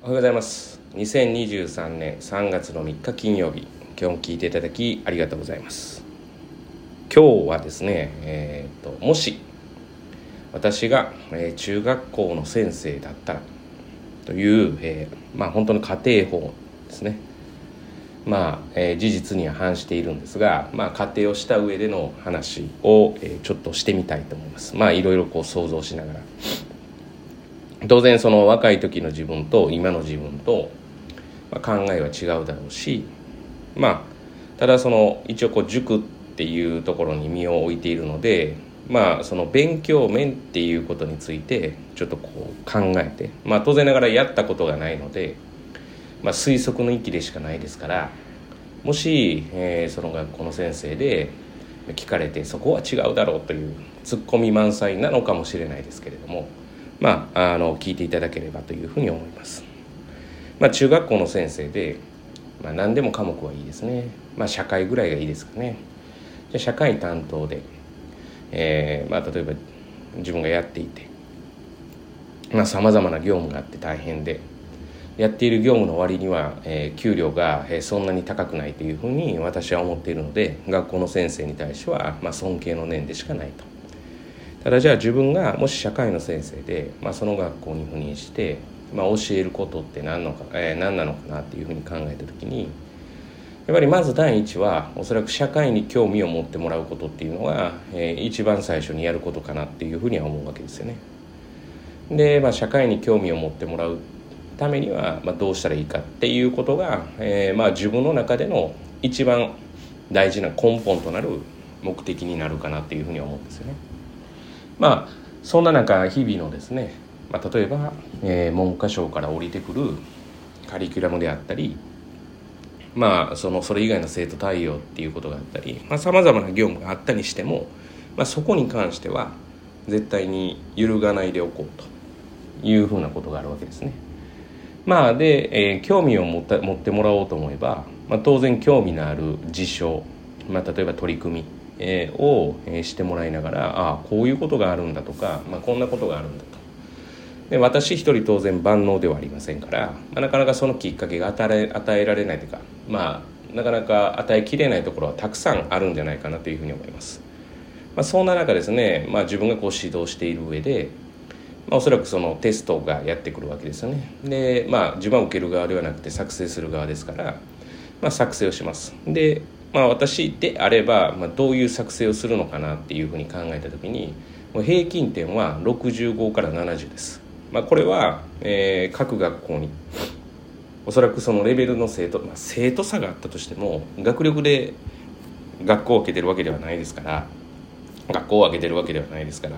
おはようございます。2023年3月の3日金曜日。今日も聞いていただきありがとうございます。今日はですね、えーと、もし私が、えー、中学校の先生だったらという、えー、まあ本当の家庭法ですね。まあ、えー、事実には反しているんですが、まあ、仮定をした上での話を、えー、ちょっとしてみたいと思います。まあいろいろこう想像しながら。当然その若い時の自分と今の自分と、考えは違うだろうしまあただその一応こう塾っていうところに身を置いているのでまあその勉強面っていうことについてちょっとこう考えてまあ当然ながらやったことがないので、まあ、推測の域でしかないですからもし、えー、その学校の先生で聞かれてそこは違うだろうというツッコミ満載なのかもしれないですけれどもまあ、あの聞いていただければというふうに思います。まあ、中学校の先生で、まあ、何でも科目はいいですね。まあ、社会ぐらいがいいですかね。じゃ社会担当で、えーまあ、例えば自分がやっていてさまざ、まな業務があって大変でやっている業務の割には、えー、給料が、えー、そんなに高くないというふうに私は思っているので学校の先生に対しては、まあ、尊敬の念でしかないと。ただじゃあ自分がもし社会の先生で、まあ、その学校に赴任して、まあ、教えることって何のか、えー、何なのかなっていうふうに考えた時にやっぱりまず第一はおそらく社会に興味を持ってもらうことっていうのが、えー、一番最初にやることかなっていうふうには思うわけですよね。で、まあ、社会に興味を持ってもらうためには、まあ、どうしたらいいかっていうことが、えーまあ、自分の中での一番大事な根本となる目的になるかなっていうふうには思うんですよね。まあそんな中日々のですね、まあ、例えば、えー、文科省から降りてくるカリキュラムであったりまあそのそれ以外の生徒対応っていうことがあったりさまざ、まな業務があったにしても、まあ、そこに関しては絶対に揺るがないでおこうというふうなことがあるわけですね。まあで、えー、興味を持った持ってもらおうと思えば、まあ、当然興味のある事象、まあ、例えば取り組みえー、を、えー、してもらいながらああこういうことがあるんだとか、まあ、こんなことがあるんだと。で私一人当然万能ではありませんから、まあ、なかなかそのきっかけが与え与えられないというかまあなかなか与えきれないところはたくさんあるんじゃないかなというふうに思います、まあ、そんな中ですね、まあ、自分がこう指導している上でまあ、おそらくそのテストがやってくるわけですよね。でまあ自分は受ける側ではなくて作成する側ですから、まあ、作成をします。でまあ、私であれば、まあ、どういう作成をするのかなっていうふうに考えた時にもう平均点は65から70です、まあ、これは、えー、各学校におそらくそのレベルの生徒、まあ、生徒差があったとしても学力で学校を開けてるわけではないですから学校を開けてるわけではないですから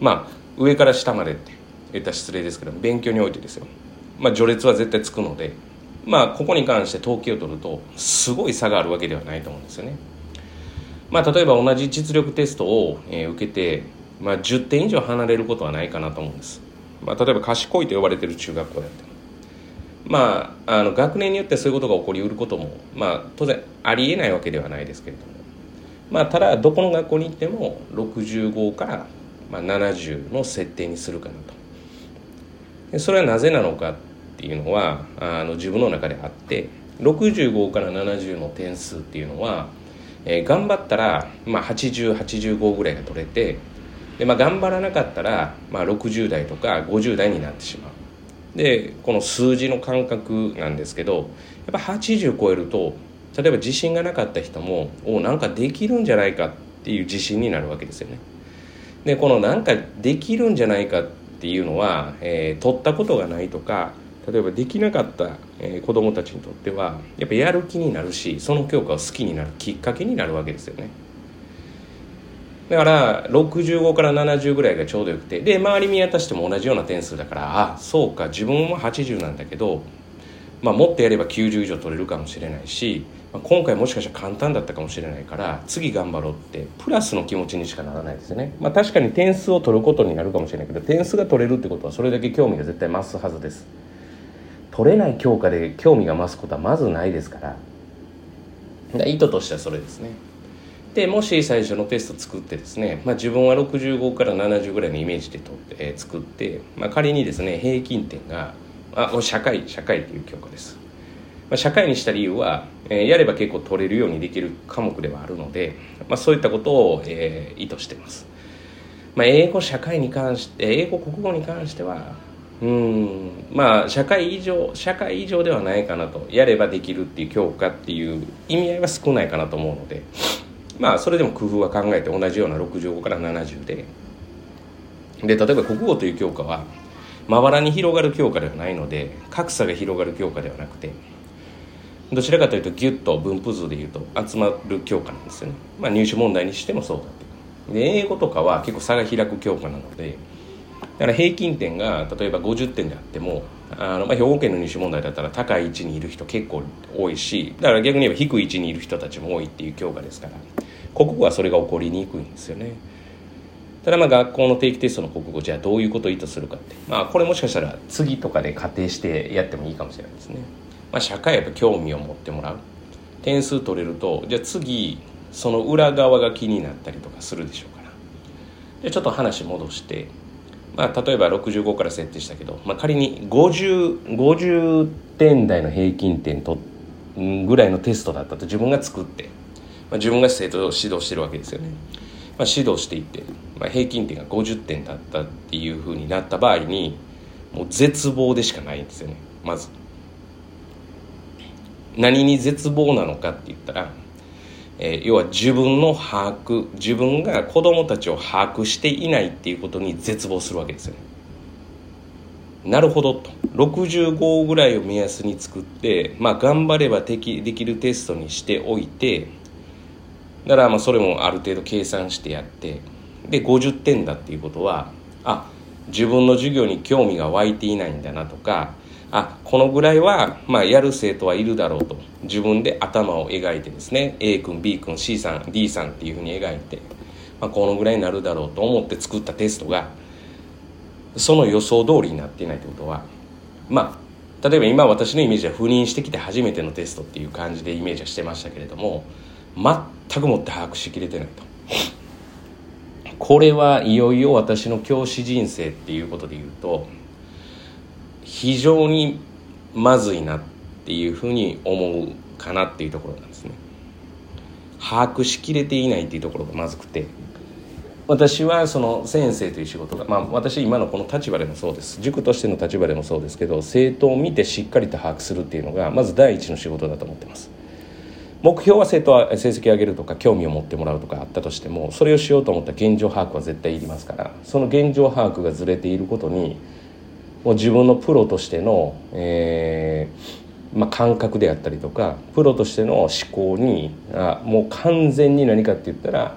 まあ上から下までって言ったら失礼ですけど勉強においてですよ。まあ序列は絶対つくのでまあここに関して統計を取るとすごい差があるわけではないと思うんですよね。まあ、例えば同じ実力テストを、えー、受けて、まあ、10点以上離れることはないかなと思うんです。まあ、例えば賢いと呼ばれてる中学校であっても。まあ、あの学年によってそういうことが起こりうることも、まあ、当然ありえないわけではないですけれども、まあ、ただどこの学校に行っても65から、まあ、70の設定にするかなと。それはなぜなのかっていうのはあの自分の中であって65から70の点数っていうのは、えー、頑張ったら、まあ、8085ぐらいが取れてで、まあ、頑張らなかったら、まあ、60代とか50代になってしまう。でこの数字の感覚なんですけどやっぱ80超えると例えば自信がなかった人もおなんかできるんじゃないかっていう自信になるわけですよね。でこのなんかできるんじゃないかっていうのは、えー、取ったことがないとか例えばできなかった、えー、子どもたちにとってはやっぱやる気になるしその教科を好きになるきっかけになるわけですよね。だから65から70ぐらいがちょうどよくてで周り見渡しても同じような点数だからあそうか自分も80なんだけど、まあ、もっとやれば90以上取れるかもしれないし、まあ、今回もしかしたら簡単だったかもしれないから次頑張ろうってプラスの気持ちにしかならないですよね、まあ、確かに点数を取ることになるかもしれないけど点数が取れるってことはそれだけ興味が絶対増すはずです。取れない教科で興味が増すことはまずないですから。意図としてはそれですね。でもし最初のテスト作ってですね、まあ、自分は65から70ぐらいのイメージでと、えー、作って、まあ、仮にですね平均点があ社会社会っていう教科です、まあ、社会にした理由は、えー、やれば結構取れるようにできる科目ではあるので、まあ、そういったことを、えー、意図してます。まあ、英語社会に関して英語国語に関してはうん。まあ社会以上社会以上ではないかなと。やればできるっていう教科っていう意味合いは少ないかなと思うので。まあそれでも工夫は考えて同じような65から70で。で例えば国語という教科はまばらに広がる教科ではないので格差が広がる教科ではなくてどちらかというとギュッと分布図でいうと集まる教科なんですよね、まあ、入試問題にしてもそうだで英語とかは結構差が開く教科なのでだから平均点が例えば50点であってもあの、まあ、兵庫県の入試問題だったら高い位置にいる人結構多いしだから逆に言えば低い位置にいる人たちも多いっていう教科ですから国語はそれが起こりにくいんですよね。ただまあ学校の定期テストの国語じゃあどういうことを意図するかってまあこれもしかしたら次とかで仮定してやってもいいかもしれないですね、まあ、社会はやっぱ興味を持ってもらう。点数取れるとじゃあ次その裏側が気になったりとかするでしょうから。でちょっと話戻してまあ、例えば65から設定したけど、まあ、仮に 50, 50点台の平均点とぐらいのテストだったと自分が作って、まあ、自分が生徒を指導してるわけですよね、まあ、指導していって、まあ、平均点が50点だったっていうふうになった場合にもう絶望でしかないんですよねまず。何に絶望なのかって言ったらえー、要は自分の把握自分が子供たちを把握していないっていうことに絶望するわけですよね。なるほどと65ぐらいを目安に作って、まあ、頑張ればでできるテストにしておいてだからまあそれもある程度計算してやってで50点だっていうことはあ自分の授業に興味が湧いていないんだなとかあこのぐらいは、まあ、やる生徒はいるだろうと自分で頭を描いてですね A 君 B 君 C さん D さんっていうふうに描いて、まあ、このぐらいになるだろうと思って作ったテストがその予想通りになっていないということはまあ例えば今私のイメージは赴任してきて初めてのテストっていう感じでイメージはしてましたけれども全くもって把握しきれてないと。これはいよいよ私の教師人生っていうことで言うと非常にまずいなっていうふうに思うかなっていうところなんですね。把握しきれていないっていうところがまずくて。私はその先生という仕事がまあ私今のこの立場でもそうです。塾としての立場でもそうですけど生徒を見てしっかりと把握するっていうのがまず第一の仕事だと思ってます。目標は生徒は成績を上げるとか興味を持ってもらうとかあったとしてもそれをしようと思った現状把握は絶対いりますからその現状把握がずれていることにもう自分のプロとしての、えーまあ、感覚であったりとかプロとしての思考にあもう完全に何かって言ったら、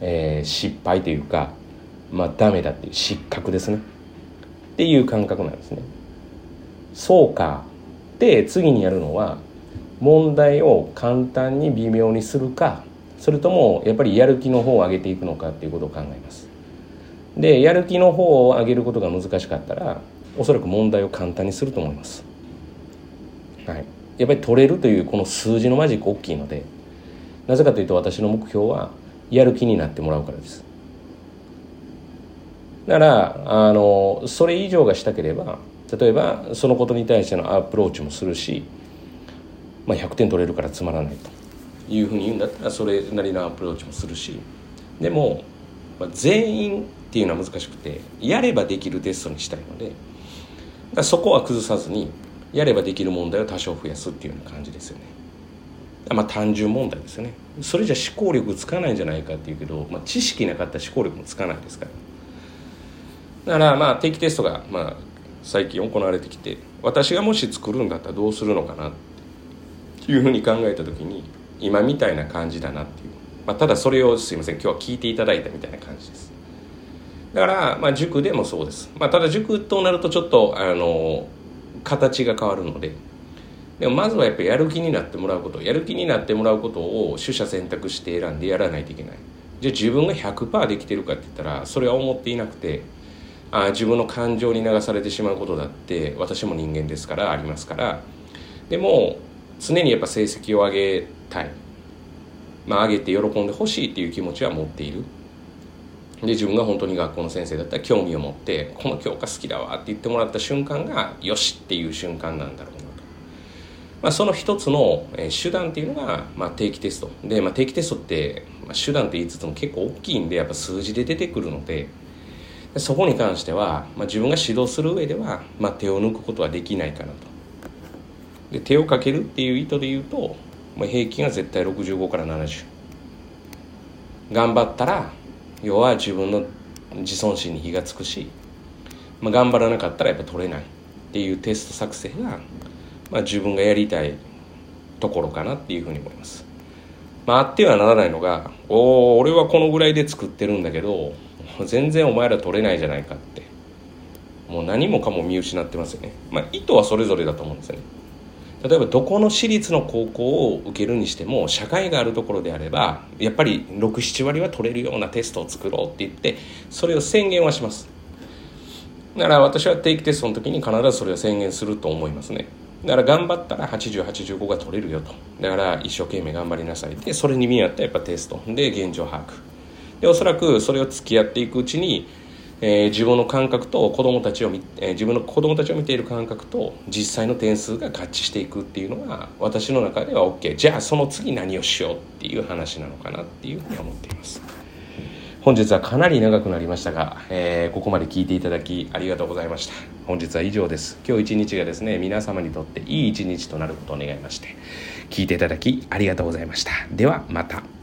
えー、失敗というか、まあ、ダメだっていう失格ですねっていう感覚なんですね。そうかで次にやるのは問題を簡単に微妙にするかそれともやっぱりやる気の方を上げていくのかっていうことを考えます。でやる気の方を上げることが難しかったらおそらく問題を簡単にすると思います。はい、やっぱり取れるというこの数字のマジック大きいのでなぜかというと私の目標はやる気になってもらうからです。だからあのそれ以上がしたければ例えばそのことに対してのアプローチもするし、まあ、100点取れるからつまらないというふうに言うんだったらそれなりのアプローチもするしでも、まあ、全員っていうのは難しくてやればできるテストにしたいのでそこは崩さずにやればできる問題を多少増やすっていうような感じですよね。まあ単純問題ですよね。それじゃ思考力つかないんじゃないかっていうけど、まあ、知識なかったら思考力もつかないですから。だからまあ定期テストがまあ最近行われてきて私がもし作るんだったらどうするのかなっていうふうに考えた時に今みたいな感じだなっていう、まあ、ただそれをすいません今日は聞いていただいたみたいな感じです。だから、まあ、塾でもそうです、まあ、ただ塾となるとちょっとあの形が変わるので。でもまずはやっぱりやる気になってもらうこと。やる気になってもらうことを取捨選択して選んでやらないといけない。じゃあ自分が100%できてるかって言ったらそれは思っていなくて。あ自分の感情に流されてしまうことだって私も人間ですからありますから。でも常にやっぱ成績を上げたい、まあ、上げて喜んでほしいっていう気持ちは持っている。で自分が本当に学校の先生だったら興味を持ってこの教科好きだわって言ってもらった瞬間がよしっていう瞬間なんだろうなと、まあ、その一つの手段っていうのが、まあ、定期テスト。で、まあ、定期テストって、まあ、手段って言いつつも結構大きいんでやっぱ数字で出てくるのでそこに関しては、まあ、自分が指導する上では、まあ、手を抜くことはできないかなと。で手をかけるっていう意図で言うと、まあ、平均は絶対65から70頑張ったら要は自分の自尊心に火がつくし、まあ、頑張らなかったらやっぱ取れないっていうテスト作成が、まあ、自分がやりたいところかなっていうふうに思います。まあ、あってはならないのが「おお俺はこのぐらいで作ってるんだけど全然お前ら取れないじゃないかってもう何もかも見失ってますよねまあ意図はそれぞれだと思うんですよね例えばどこの私立の高校を受けるにしても社会があるところであればやっぱり67割は取れるようなテストを作ろうって言ってそれを宣言はします。だから私は定期テストの時に必ずそれを宣言すると思いますね。だから頑張ったら8085が取れるよと。だから一生懸命頑張りなさいでそれに見合ったやっぱテスト。で現状把握。でおそらくそれを付き合っていくうちに、えー、自分の感覚と子供たちを見、えー、自分の子供たちを見ている感覚と実際の点数が合致していくっていうのが私の中では OK じゃあその次何をしようっていう話なのかなっていうふうに思っています。本日はかなり長くなりましたが、えー、ここまで聞いていただきありがとうございました。本日は以上です。今日一日がですね皆様にとっていい一日となることを願いまして聞いていただきありがとうございました。ではまた。